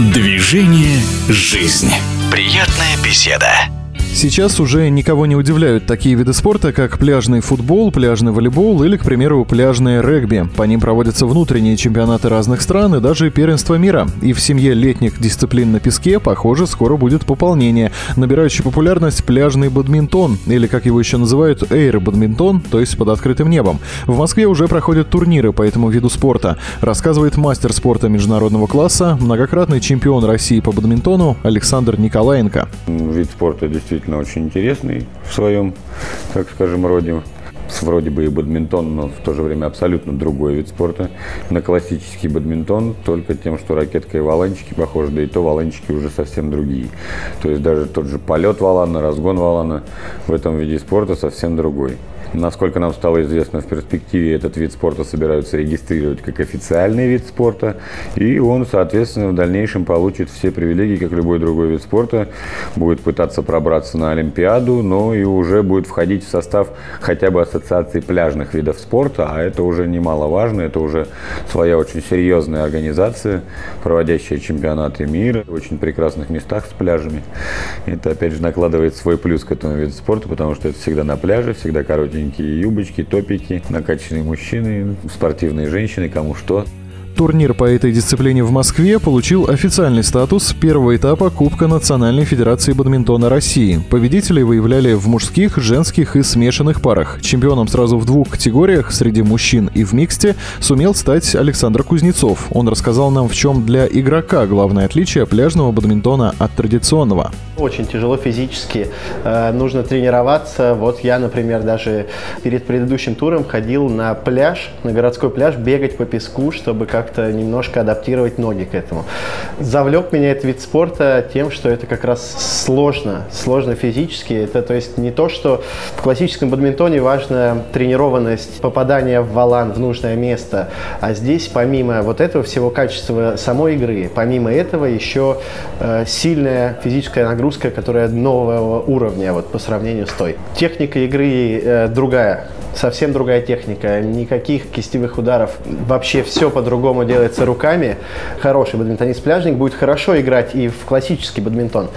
Движение «Жизнь». Приятная беседа. Сейчас уже никого не удивляют такие виды спорта, как пляжный футбол, пляжный волейбол или, к примеру, пляжное регби. По ним проводятся внутренние чемпионаты разных стран и даже первенство мира. И в семье летних дисциплин на песке, похоже, скоро будет пополнение. Набирающий популярность пляжный бадминтон, или как его еще называют, эйр-бадминтон, то есть под открытым небом. В Москве уже проходят турниры по этому виду спорта. Рассказывает мастер спорта международного класса, многократный чемпион России по бадминтону Александр Николаенко. Вид спорта действительно действительно очень интересный в своем, так скажем, роде вроде бы и бадминтон, но в то же время абсолютно другой вид спорта. На классический бадминтон только тем, что ракетка и валанчики похожи, да и то валанчики уже совсем другие. То есть даже тот же полет валана, разгон валана в этом виде спорта совсем другой. Насколько нам стало известно, в перспективе этот вид спорта собираются регистрировать как официальный вид спорта, и он, соответственно, в дальнейшем получит все привилегии, как любой другой вид спорта, будет пытаться пробраться на Олимпиаду, но и уже будет входить в состав хотя бы ассоциации пляжных видов спорта, а это уже немаловажно, это уже своя очень серьезная организация, проводящая чемпионаты мира в очень прекрасных местах с пляжами. Это, опять же, накладывает свой плюс к этому виду спорта, потому что это всегда на пляже, всегда коротенький коротенькие юбочки, топики, накачанные мужчины, спортивные женщины, кому что. Турнир по этой дисциплине в Москве получил официальный статус первого этапа Кубка Национальной Федерации бадминтона России. Победителей выявляли в мужских, женских и смешанных парах. Чемпионом сразу в двух категориях среди мужчин и в миксте сумел стать Александр Кузнецов. Он рассказал нам, в чем для игрока главное отличие пляжного бадминтона от традиционного. Очень тяжело физически, э, нужно тренироваться. Вот я, например, даже перед предыдущим туром ходил на пляж, на городской пляж, бегать по песку, чтобы как как-то немножко адаптировать ноги к этому. Завлек меня этот вид спорта тем, что это как раз сложно, сложно физически. Это то есть не то, что в классическом бадминтоне важна тренированность, попадание в валан в нужное место, а здесь помимо вот этого всего качества самой игры, помимо этого еще э, сильная физическая нагрузка, которая нового уровня вот по сравнению с той. Техника игры э, другая совсем другая техника, никаких кистевых ударов, вообще все по-другому делается руками. Хороший бадминтонист-пляжник будет хорошо играть и в классический бадминтон,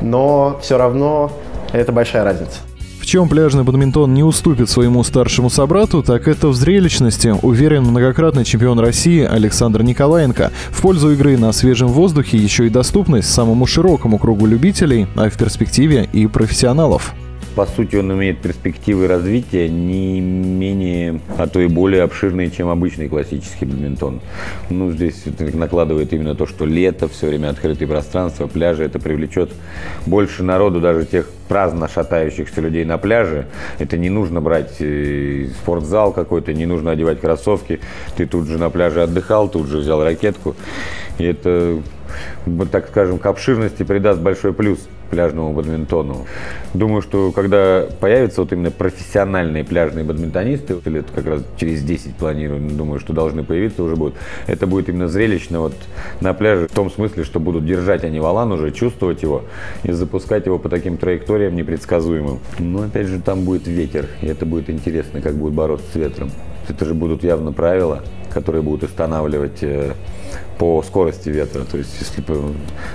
но все равно это большая разница. В чем пляжный бадминтон не уступит своему старшему собрату, так это в зрелищности, уверен многократный чемпион России Александр Николаенко. В пользу игры на свежем воздухе еще и доступность самому широкому кругу любителей, а в перспективе и профессионалов по сути, он имеет перспективы развития не менее, а то и более обширные, чем обычный классический бадминтон. Ну, здесь накладывает именно то, что лето, все время открытые пространства, пляжи, это привлечет больше народу, даже тех праздно шатающихся людей на пляже. Это не нужно брать э, спортзал какой-то, не нужно одевать кроссовки. Ты тут же на пляже отдыхал, тут же взял ракетку. И это, так скажем, к обширности придаст большой плюс пляжному бадминтону. Думаю, что когда появятся вот именно профессиональные пляжные бадминтонисты, лет как раз через 10 планирую, думаю, что должны появиться уже будут, это будет именно зрелищно вот на пляже в том смысле, что будут держать они валан уже, чувствовать его и запускать его по таким траекториям непредсказуемым. Но опять же там будет ветер, и это будет интересно, как будут бороться с ветром. Это же будут явно правила, которые будут устанавливать э, по скорости ветра. То есть, если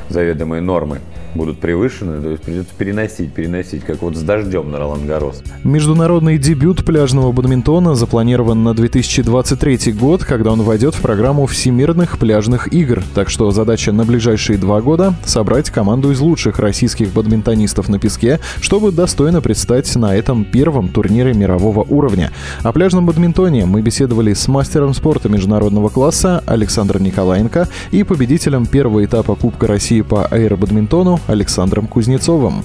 заведомые нормы будут превышены, то есть придется переносить, переносить, как вот с дождем на Ролан Гарос. Международный дебют пляжного бадминтона запланирован на 2023 год, когда он войдет в программу всемирных пляжных игр. Так что задача на ближайшие два года — собрать команду из лучших российских бадминтонистов на песке, чтобы достойно предстать на этом первом турнире мирового уровня. О пляжном бадминтоне мы беседовали с мастером спорта международного класса Александром Николаенко и победителем первого этапа Кубка России по аэробадминтону Александром Кузнецовым.